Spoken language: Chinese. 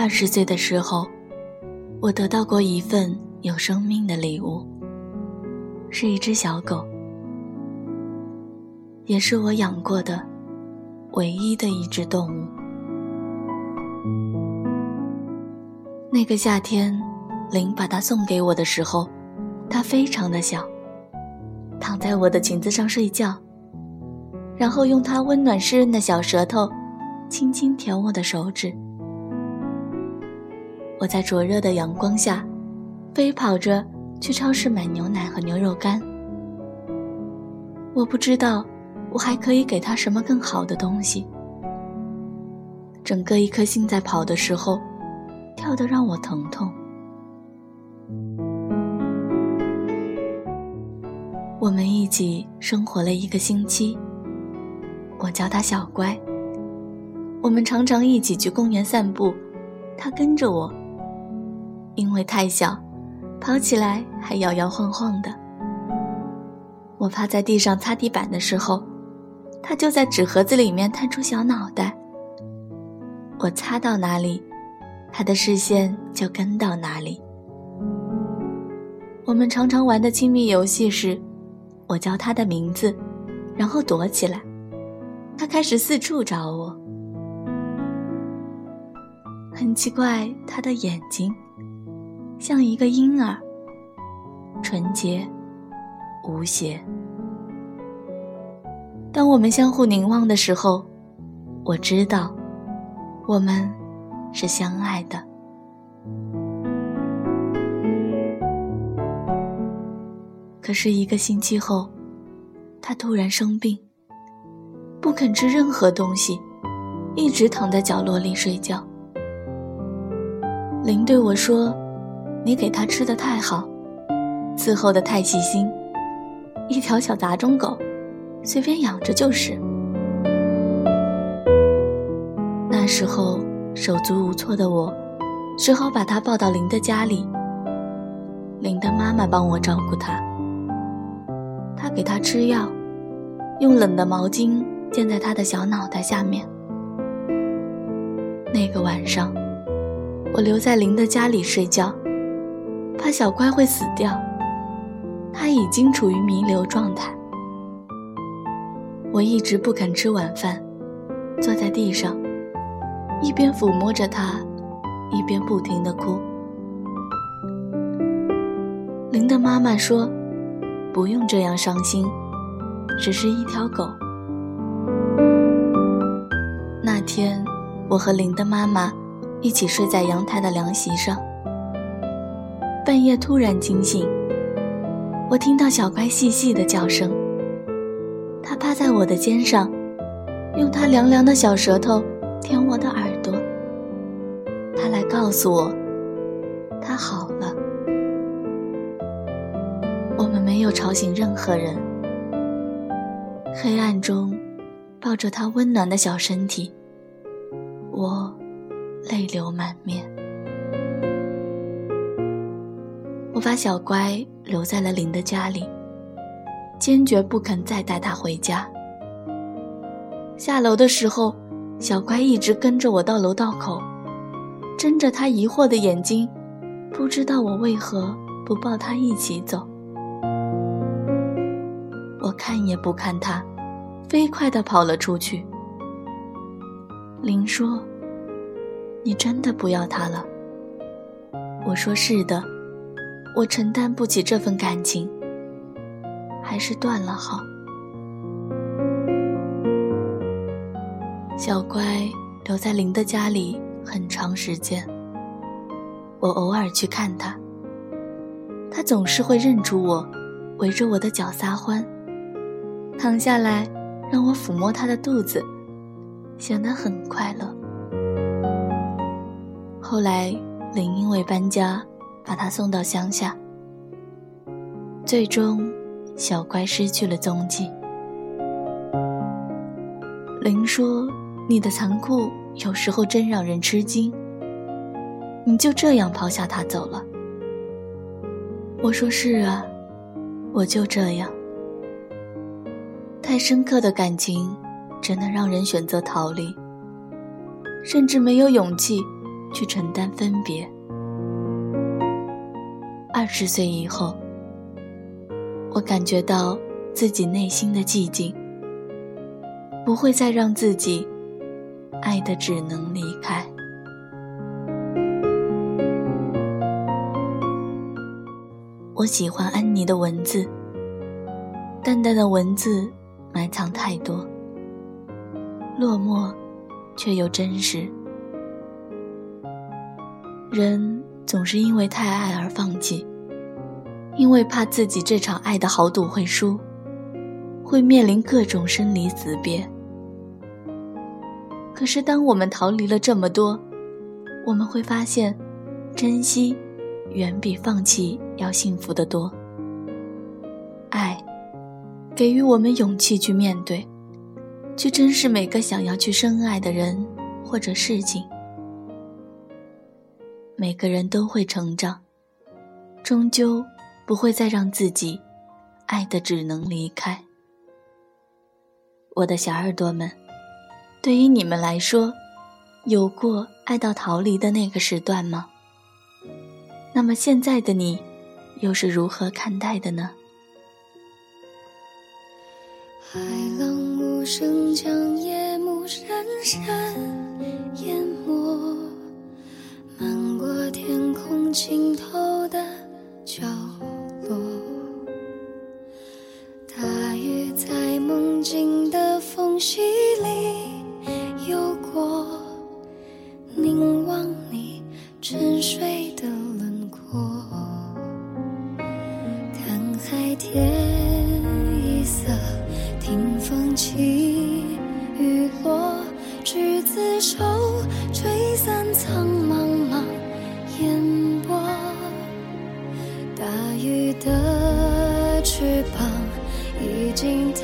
二十岁的时候，我得到过一份有生命的礼物，是一只小狗，也是我养过的唯一的一只动物。那个夏天，林把它送给我的时候，它非常的小，躺在我的裙子上睡觉，然后用它温暖湿润的小舌头，轻轻舔我的手指。我在灼热的阳光下，飞跑着去超市买牛奶和牛肉干。我不知道，我还可以给他什么更好的东西。整个一颗心在跑的时候，跳得让我疼痛。我们一起生活了一个星期。我叫他小乖。我们常常一起去公园散步，他跟着我。因为太小，跑起来还摇摇晃晃的。我趴在地上擦地板的时候，它就在纸盒子里面探出小脑袋。我擦到哪里，它的视线就跟到哪里。我们常常玩的亲密游戏是，我叫它的名字，然后躲起来，它开始四处找我。很奇怪，它的眼睛。像一个婴儿，纯洁无邪。当我们相互凝望的时候，我知道，我们是相爱的。可是一个星期后，他突然生病，不肯吃任何东西，一直躺在角落里睡觉。林对我说。你给它吃的太好，伺候的太细心，一条小杂种狗，随便养着就是。那时候手足无措的我，只好把它抱到林的家里。林的妈妈帮我照顾它，她给它吃药，用冷的毛巾垫在它的小脑袋下面。那个晚上，我留在林的家里睡觉。怕小乖会死掉，他已经处于弥留状态。我一直不肯吃晚饭，坐在地上，一边抚摸着他，一边不停的哭。林的妈妈说：“不用这样伤心，只是一条狗。”那天，我和林的妈妈一起睡在阳台的凉席上。半夜突然惊醒，我听到小乖细细的叫声。它趴在我的肩上，用它凉凉的小舌头舔我的耳朵。它来告诉我，它好了。我们没有吵醒任何人。黑暗中，抱着它温暖的小身体，我泪流满面。我把小乖留在了林的家里，坚决不肯再带他回家。下楼的时候，小乖一直跟着我到楼道口，睁着他疑惑的眼睛，不知道我为何不抱他一起走。我看也不看他，飞快地跑了出去。林说：“你真的不要他了？”我说：“是的。”我承担不起这份感情，还是断了好。小乖留在林的家里很长时间，我偶尔去看他，他总是会认出我，围着我的脚撒欢，躺下来让我抚摸他的肚子，显得很快乐。后来林因为搬家。把他送到乡下，最终，小乖失去了踪迹。林说：“你的残酷有时候真让人吃惊。”你就这样抛下他走了？我说：“是啊，我就这样。”太深刻的感情，只能让人选择逃离，甚至没有勇气去承担分别。十岁以后，我感觉到自己内心的寂静，不会再让自己爱的只能离开。我喜欢安妮的文字，淡淡的文字埋藏太多，落寞却又真实。人总是因为太爱而放弃，因为怕自己这场爱的豪赌会输，会面临各种生离死别。可是当我们逃离了这么多，我们会发现，珍惜远比放弃。要幸福的多，爱给予我们勇气去面对，去珍视每个想要去深爱的人或者事情。每个人都会成长，终究不会再让自己爱的只能离开。我的小耳朵们，对于你们来说，有过爱到逃离的那个时段吗？那么现在的你？又是如何看待的呢？海浪无声将夜幕深深执子手，吹散苍茫茫烟波。大鱼的翅膀已经太